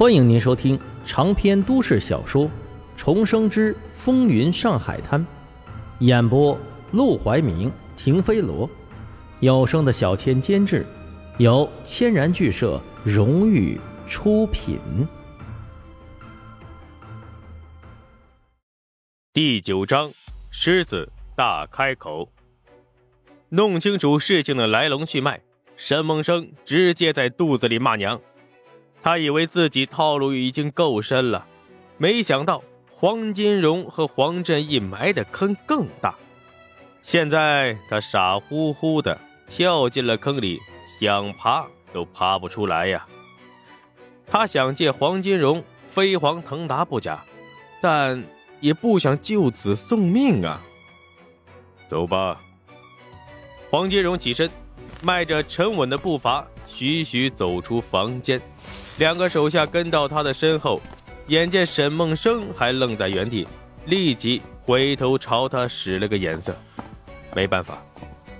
欢迎您收听长篇都市小说《重生之风云上海滩》，演播：陆怀明、停飞罗，有声的小千监制，由千然剧社荣誉出品。第九章：狮子大开口。弄清楚事情的来龙去脉，沈梦生直接在肚子里骂娘。他以为自己套路已经够深了，没想到黄金荣和黄振义埋的坑更大。现在他傻乎乎的跳进了坑里，想爬都爬不出来呀。他想借黄金荣飞黄腾达不假，但也不想就此送命啊。走吧。黄金荣起身，迈着沉稳的步伐，徐徐走出房间。两个手下跟到他的身后，眼见沈梦生还愣在原地，立即回头朝他使了个眼色。没办法，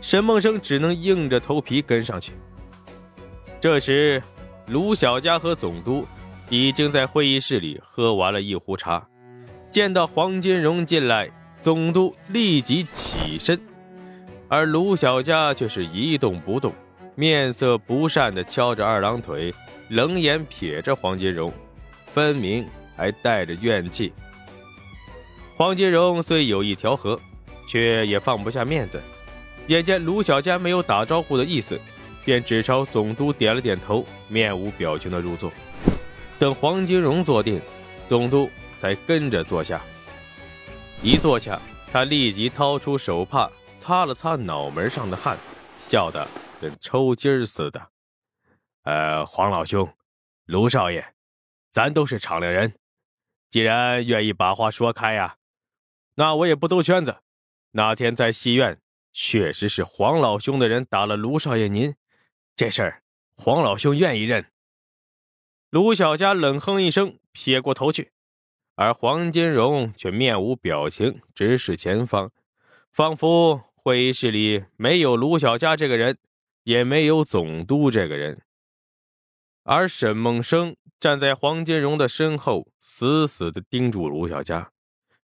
沈梦生只能硬着头皮跟上去。这时，卢小佳和总督已经在会议室里喝完了一壶茶，见到黄金荣进来，总督立即起身，而卢小佳却是一动不动，面色不善地敲着二郎腿。冷眼瞥着黄金荣，分明还带着怨气。黄金荣虽有意调和，却也放不下面子。眼见卢小佳没有打招呼的意思，便只朝总督点了点头，面无表情的入座。等黄金荣坐定，总督才跟着坐下。一坐下，他立即掏出手帕擦了擦脑门上的汗，笑得跟抽筋似的。呃，黄老兄，卢少爷，咱都是敞亮人，既然愿意把话说开呀，那我也不兜圈子。那天在戏院，确实是黄老兄的人打了卢少爷您，这事儿黄老兄愿意认。卢小佳冷哼一声，撇过头去，而黄金荣却面无表情，直视前方，仿佛会议室里没有卢小佳这个人，也没有总督这个人。而沈梦生站在黄金荣的身后，死死地盯住卢小佳。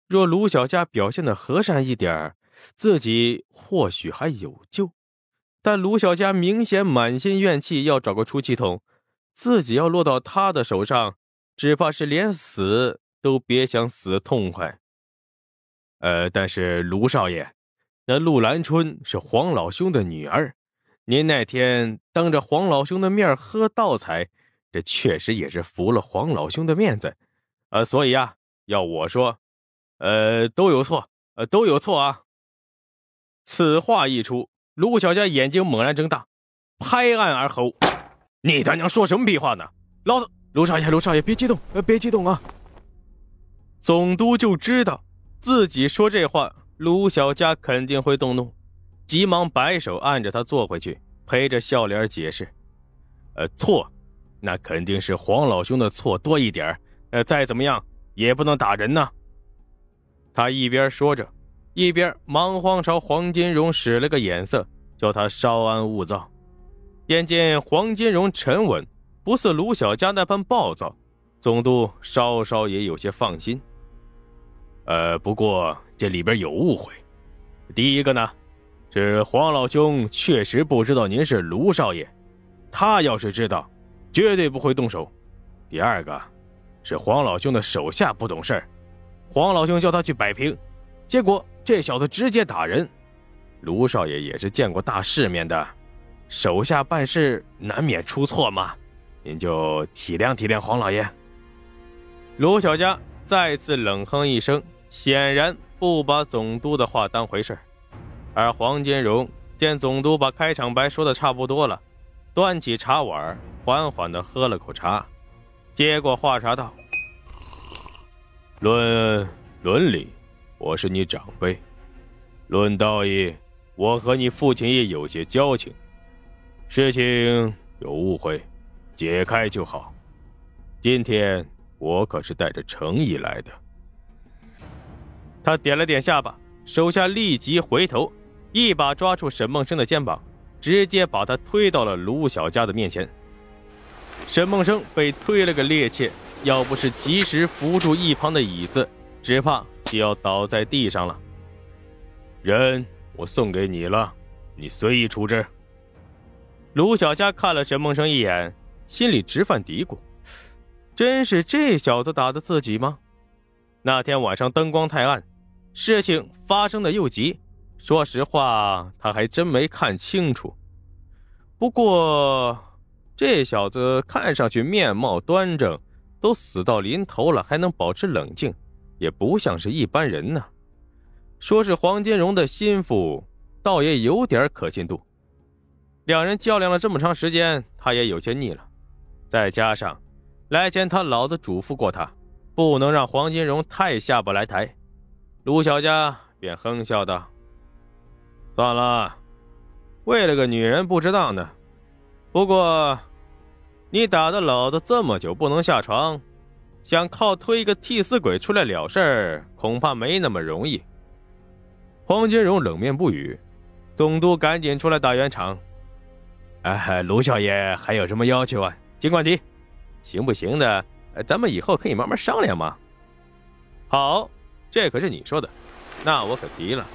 若卢小佳表现的和善一点自己或许还有救。但卢小佳明显满心怨气，要找个出气筒，自己要落到他的手上，只怕是连死都别想死痛快。呃，但是卢少爷，那陆兰春是黄老兄的女儿。您那天当着黄老兄的面喝倒彩，这确实也是服了黄老兄的面子，呃，所以啊，要我说，呃，都有错，呃，都有错啊。此话一出，卢小佳眼睛猛然睁大，拍案而吼：“你他娘说什么屁话呢？老子卢少爷，卢少爷别激动，呃，别激动啊！”总督就知道自己说这话，卢小佳肯定会动怒。急忙摆手，按着他坐回去，陪着笑脸解释：“呃，错，那肯定是黄老兄的错多一点呃，再怎么样也不能打人呐。”他一边说着，一边忙慌朝黄金荣使了个眼色，叫他稍安勿躁。眼见黄金荣沉稳，不似卢小佳那般暴躁，总督稍稍也有些放心。呃，不过这里边有误会。第一个呢？是黄老兄确实不知道您是卢少爷，他要是知道，绝对不会动手。第二个，是黄老兄的手下不懂事黄老兄叫他去摆平，结果这小子直接打人。卢少爷也是见过大世面的，手下办事难免出错嘛，您就体谅体谅黄老爷。卢小佳再次冷哼一声，显然不把总督的话当回事而黄金荣见总督把开场白说的差不多了，端起茶碗，缓缓地喝了口茶，接过话茬道：“论伦理，我是你长辈；论道义，我和你父亲也有些交情。事情有误会，解开就好。今天我可是带着诚意来的。”他点了点下巴，手下立即回头。一把抓住沈梦生的肩膀，直接把他推到了卢小佳的面前。沈梦生被推了个趔趄，要不是及时扶住一旁的椅子，只怕就要倒在地上了。人我送给你了，你随意处置。卢小佳看了沈梦生一眼，心里直犯嘀咕：真是这小子打的自己吗？那天晚上灯光太暗，事情发生的又急，说实话，他还真没看清楚。不过。这小子看上去面貌端正，都死到临头了还能保持冷静，也不像是一般人呢。说是黄金荣的心腹，倒也有点可信度。两人较量了这么长时间，他也有些腻了。再加上来前他老子嘱咐过他，不能让黄金荣太下不来台，卢小佳便哼笑道：“算了，为了个女人不值当的。不过……”你打的老子这么久不能下床，想靠推一个替死鬼出来了事儿，恐怕没那么容易。黄金荣冷面不语，总督赶紧出来打圆场：“哎，卢少爷还有什么要求啊？尽管提，行不行的？咱们以后可以慢慢商量嘛。”好，这可是你说的，那我可提了。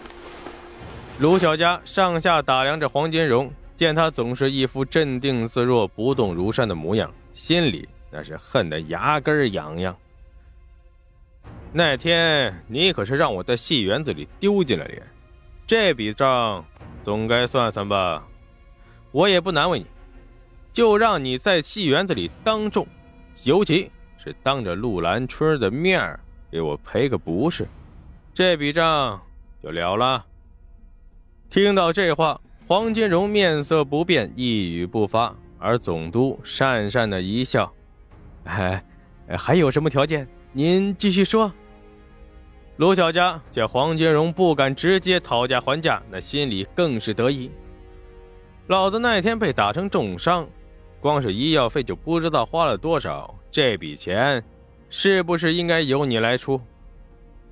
卢小佳上下打量着黄金荣。见他总是一副镇定自若、不动如山的模样，心里那是恨得牙根痒痒。那天你可是让我在戏园子里丢尽了脸，这笔账总该算算吧？我也不难为你，就让你在戏园子里当众，尤其是当着陆兰春的面给我赔个不是，这笔账就了了。听到这话。黄金荣面色不变，一语不发，而总督讪讪的一笑：“哎，还有什么条件？您继续说。”卢小佳见黄金荣不敢直接讨价还价，那心里更是得意。老子那天被打成重伤，光是医药费就不知道花了多少，这笔钱是不是应该由你来出？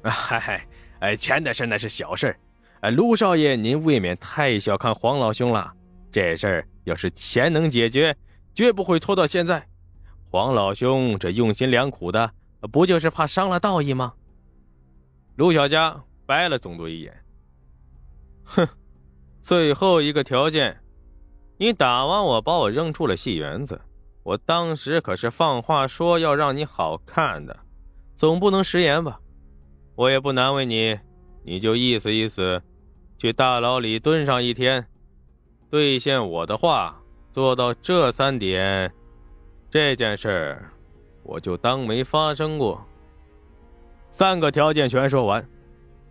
嗨，哎，钱的事那是小事。哎，卢少爷，您未免太小看黄老兄了。这事儿要是钱能解决，绝不会拖到现在。黄老兄这用心良苦的，不就是怕伤了道义吗？卢小佳白了总督一眼，哼，最后一个条件，你打完我，把我扔出了戏园子。我当时可是放话说要让你好看的，总不能食言吧？我也不难为你，你就意思意思。去大牢里蹲上一天，兑现我的话，做到这三点，这件事我就当没发生过。三个条件全说完，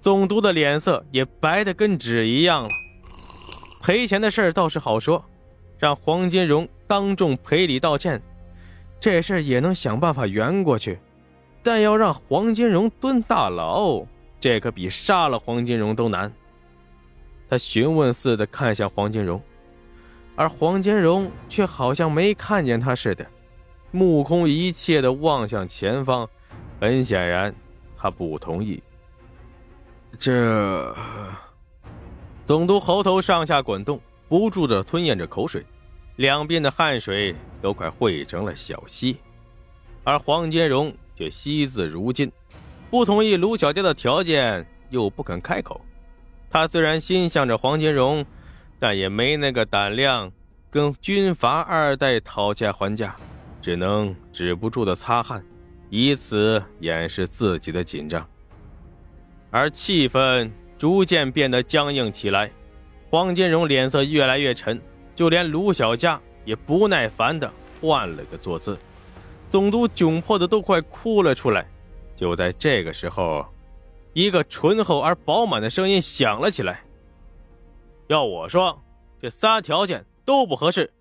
总督的脸色也白的跟纸一样了。赔钱的事倒是好说，让黄金荣当众赔礼道歉，这事也能想办法圆过去。但要让黄金荣蹲大牢，这可比杀了黄金荣都难。他询问似的看向黄金荣，而黄金荣却好像没看见他似的，目空一切的望向前方。很显然，他不同意。这总督喉头上下滚动，不住的吞咽着口水，两边的汗水都快汇成了小溪，而黄金荣却惜字如金，不同意卢小佳的条件，又不肯开口。他虽然心向着黄金荣，但也没那个胆量跟军阀二代讨价还价，只能止不住的擦汗，以此掩饰自己的紧张。而气氛逐渐变得僵硬起来，黄金荣脸色越来越沉，就连卢小佳也不耐烦的换了个坐姿，总督窘迫的都快哭了出来。就在这个时候。一个醇厚而饱满的声音响了起来：“要我说，这仨条件都不合适，